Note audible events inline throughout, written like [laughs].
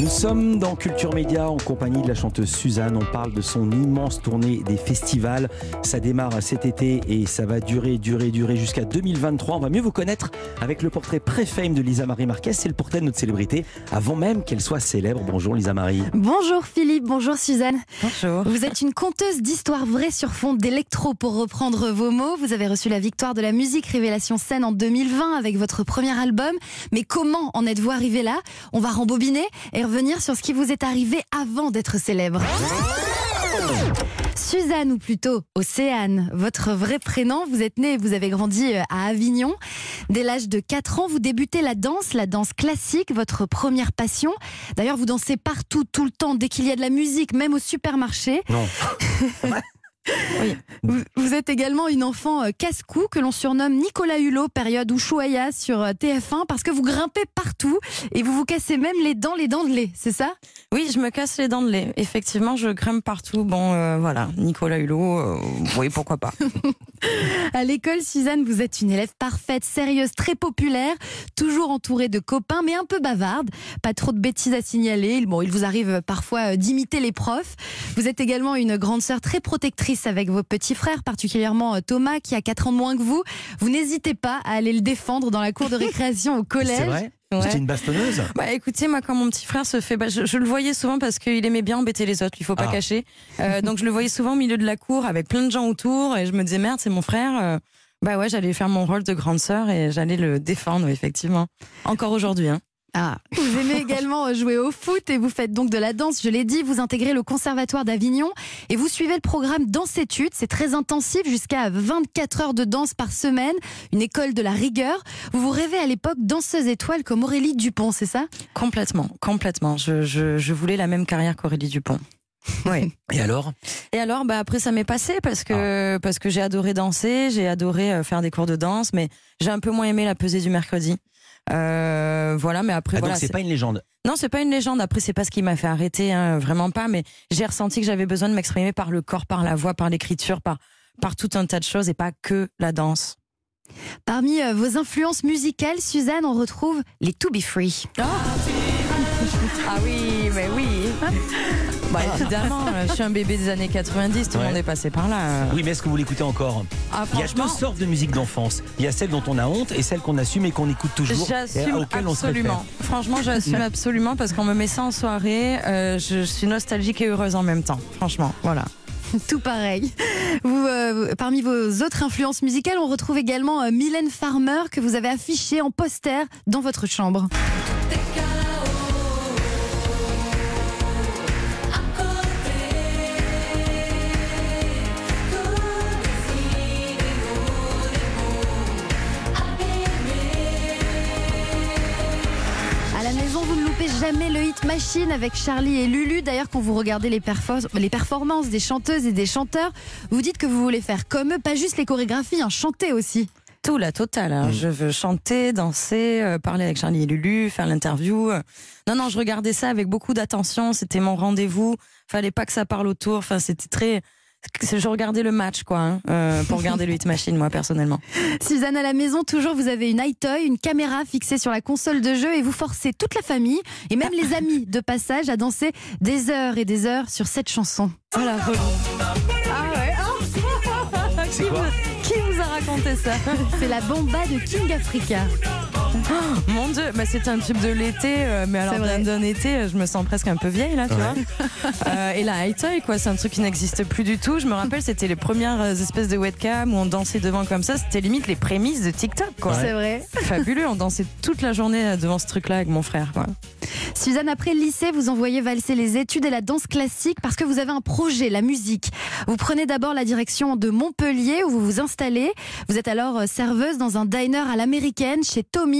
Nous sommes dans Culture Média en compagnie de la chanteuse Suzanne. On parle de son immense tournée des festivals. Ça démarre cet été et ça va durer, durer, durer jusqu'à 2023. On va mieux vous connaître avec le portrait pré-fame de Lisa Marie Marquez. C'est le portrait de notre célébrité avant même qu'elle soit célèbre. Bonjour Lisa Marie. Bonjour Philippe, bonjour Suzanne. Bonjour. Vous êtes une conteuse d'histoires vraies sur fond d'électro pour reprendre vos mots. Vous avez reçu la victoire de la musique Révélation Scène en 2020 avec votre premier album. Mais comment en êtes-vous arrivé là? On va rembobiner et revenir sur ce qui vous est arrivé avant d'être célèbre. Suzanne, ou plutôt Océane, votre vrai prénom, vous êtes née et vous avez grandi euh, à Avignon. Dès l'âge de 4 ans, vous débutez la danse, la danse classique, votre première passion. D'ailleurs, vous dansez partout, tout le temps, dès qu'il y a de la musique, même au supermarché. Non. [laughs] Oui. Vous, vous êtes également une enfant euh, casse-cou que l'on surnomme Nicolas Hulot, période Ushuaïa sur euh, TF1, parce que vous grimpez partout et vous vous cassez même les dents, les dents de lait, c'est ça? Oui, je me casse les dents de lait. Effectivement, je grimpe partout. Bon, euh, voilà, Nicolas Hulot, euh, oui, pourquoi pas. [laughs] À l'école, Suzanne, vous êtes une élève parfaite, sérieuse, très populaire, toujours entourée de copains, mais un peu bavarde. Pas trop de bêtises à signaler. Bon, il vous arrive parfois d'imiter les profs. Vous êtes également une grande sœur très protectrice avec vos petits frères, particulièrement euh, Thomas, qui a 4 ans de moins que vous. Vous n'hésitez pas à aller le défendre dans la cour de [laughs] récréation au C'est collège. vrai Ouais. C'était une bastonneuse Bah écoutez, moi quand mon petit frère se fait, bah, je, je le voyais souvent parce qu'il aimait bien embêter les autres, il faut pas Ah. cacher. Euh, donc je le voyais souvent au milieu de la cour avec plein de gens autour et je me disais merde, c'est mon frère. Euh, bah ouais, j'allais faire mon rôle de grande sœur et j'allais le défendre effectivement. Encore aujourd'hui. Hein. Ah. Vous aimez [laughs] également jouer au foot et vous faites donc de la danse, je l'ai dit, vous intégrez le Conservatoire d'Avignon et vous suivez le programme Danse-études. C'est très intensif, jusqu'à 24 heures de danse par semaine, une école de la rigueur. Vous vous rêvez à l'époque danseuse étoile comme Aurélie Dupont, c'est ça? Complètement, complètement. Je, je, je voulais la même carrière qu'Aurélie Dupont. Oui. [laughs] Et alors? Et alors, bah après, ça m'est passé parce que parce que j'ai adoré danser, j'ai adoré euh, faire des cours de danse, mais j'ai un peu moins aimé la pesée du mercredi. Euh, voilà, mais après Ah, voilà. Donc c'est pas une légende? Non, c'est pas une légende. Après, c'est pas ce qui m'a fait arrêter, hein, vraiment pas. Mais j'ai ressenti que j'avais besoin de m'exprimer par le corps, par la voix, par l'écriture, par par tout un tas de choses et pas que la danse. Parmi euh, vos influences musicales, Suzanne, on retrouve les To Be Free. Ah oui, mais oui. [laughs] Bah évidemment, euh, je suis un bébé des années 90, tout le Ouais. monde est passé par là. euh. Oui, mais est-ce que vous l'écoutez encore Ah, Il y a franchement, deux sortes de musique d'enfance. Il y a celle dont on a honte et celle qu'on assume et qu'on écoute toujours. et J'assume auquel on se absolument. Franchement, j'assume absolument parce qu'on me met ça en soirée. euh, je, je suis nostalgique et heureuse en même temps. Franchement, voilà. [laughs] Tout pareil. Vous, euh, parmi vos autres influences musicales, on retrouve également euh, Mylène Farmer que vous avez affiché en poster dans votre chambre. Machine avec Charlie et Lulu. D'ailleurs, quand vous regardez les, perfo- les performances des chanteuses et des chanteurs, vous dites que vous voulez faire comme eux, pas juste les chorégraphies, hein, chanter aussi. Tout, la totale. hein. Mm. Je veux chanter, danser, euh, parler avec Charlie et Lulu, faire l'interview. euh. Non, non, je regardais ça avec beaucoup d'attention. C'était mon rendez-vous. Fallait pas que ça parle autour. Enfin, c'était très. Je regardais le match, quoi, hein, euh, pour regarder le hit machine, moi, personnellement. [laughs] Suzanne, à la maison, toujours, vous avez une iToy, une caméra fixée sur la console de jeu et vous forcez toute la famille et même les amis de passage à danser des heures et des heures sur cette chanson. Voilà, Ah ouais. [laughs] C'est quoi Qui vous a raconté ça? C'est la bomba de King Africa. Mon Dieu, bah c'est un tube de l'été, euh, mais alors d'un été, euh, je me sens presque un peu vieille là, tu vois. Euh, et la high toy, quoi, c'est un truc qui n'existe plus du tout. Je me rappelle, c'était les premières espèces de webcam où on dansait devant comme ça. C'était limite les prémices de TikTok, quoi. C'est vrai. Fabuleux, on dansait toute la journée devant ce truc-là avec mon frère, quoi. Suzanne, après le lycée, vous envoyez valser les études et la danse classique parce que vous avez un projet, la musique. Vous prenez d'abord la direction de Montpellier où vous vous installez. Vous êtes alors serveuse dans un diner à l'américaine chez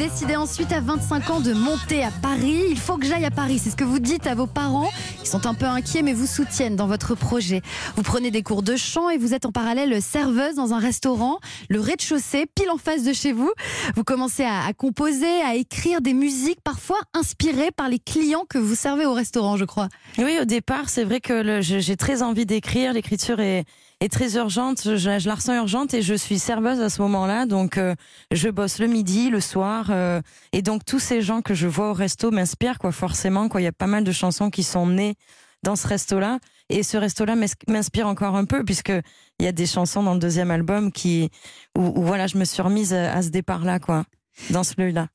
décidez ensuite à 25 ans de monter à Paris. Il faut que j'aille à Paris. C'est ce que vous dites à vos parents. Ils sont un peu inquiets mais vous soutiennent dans votre projet. Vous prenez des cours de chant et vous êtes en parallèle serveuse dans un restaurant, le rez-de-chaussée, pile en face de chez vous. Vous commencez à, composer, à écrire des musiques parfois inspirées par les clients que vous servez au restaurant, je crois. Oui, au départ, c'est vrai que j'ai très envie d'écrire. L'écriture est, est très urgente. Je, la ressens urgente et je suis serveuse à ce moment-là. Donc, euh, je bosse le midi, le soir. euh, et donc, tous ces gens que je vois au resto m'inspirent, quoi, forcément. Quoi. Il y a pas mal de chansons qui sont nées dans ce resto-là. Et ce resto-là m'inspire encore un peu, puisque il y a des chansons dans le deuxième album qui, où, où, voilà, je me suis remise à, ce départ-là, quoi, dans ce lieu-là.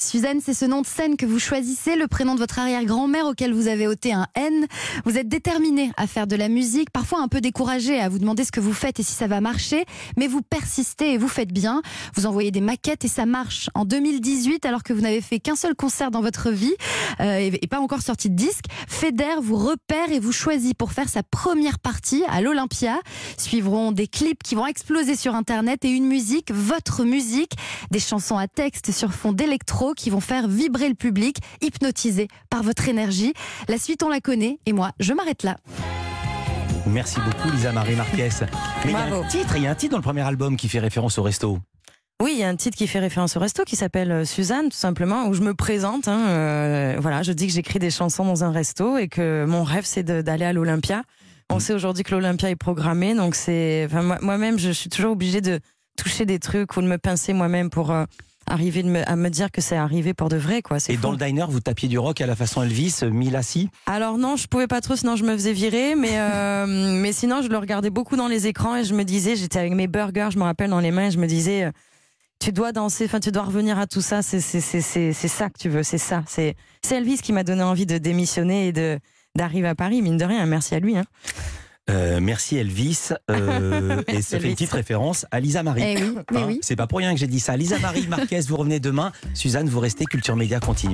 Suzanne, c'est ce nom de scène que vous choisissez, le prénom de votre arrière-grand-mère auquel vous avez ôté un N. Vous êtes déterminée à faire de la musique, parfois un peu découragée à vous demander ce que vous faites et si ça va marcher, mais vous persistez et vous faites bien. Vous envoyez des maquettes et ça marche. En 2018, alors que vous n'avez fait qu'un seul concert dans votre vie euh, et, et pas encore sorti de disque, Feder vous repère et vous choisit pour faire sa première partie à l'Olympia. Suivront des clips qui vont exploser sur Internet et une musique, votre musique, des chansons à texte sur fond d'électro qui vont faire vibrer le public, hypnotisé par votre énergie. La suite, on la connaît et moi, je m'arrête là. Merci beaucoup, Lisa Marie Marquez. [laughs] Mais il y a Bravo. un titre, il y a un titre dans le premier album qui fait référence au resto. Oui, il y a un titre qui fait référence au resto qui s'appelle euh, Suzanne, tout simplement, où je me présente. hein, euh, voilà, je dis que j'écris des chansons dans un resto et que mon rêve c'est d'aller à l'Olympia. On sait aujourd'hui que l'Olympia est programmé, donc c'est. Enfin, moi-même, je suis toujours obligée de toucher des trucs ou de me pincer moi-même pour euh, arriver de me- à me dire que c'est arrivé pour de vrai, quoi. Et dans le diner, vous tapiez du rock à la façon Elvis, euh, mille assis. Alors non, je pouvais pas trop, sinon je me faisais virer. Mais euh, [laughs] mais sinon, je le regardais beaucoup dans les écrans et je me disais, j'étais avec mes burgers, je me rappelle dans les mains, et je me disais, euh, tu dois danser, enfin tu dois revenir à tout ça. C'est c'est c'est c'est c'est ça que tu veux, c'est ça. C'est c'est Elvis qui m'a donné envie de démissionner et de d'arriver à Paris, mine de rien. Merci à lui. Hein. Euh, merci Elvis. Euh, [laughs] et ça fait une petite référence à Lisa Marie. Eh oui, Hein, oui. C'est pas pour rien que j'ai dit ça. Lisa Marie Marquez, vous revenez demain. Suzanne, vous restez. Culture Média continue.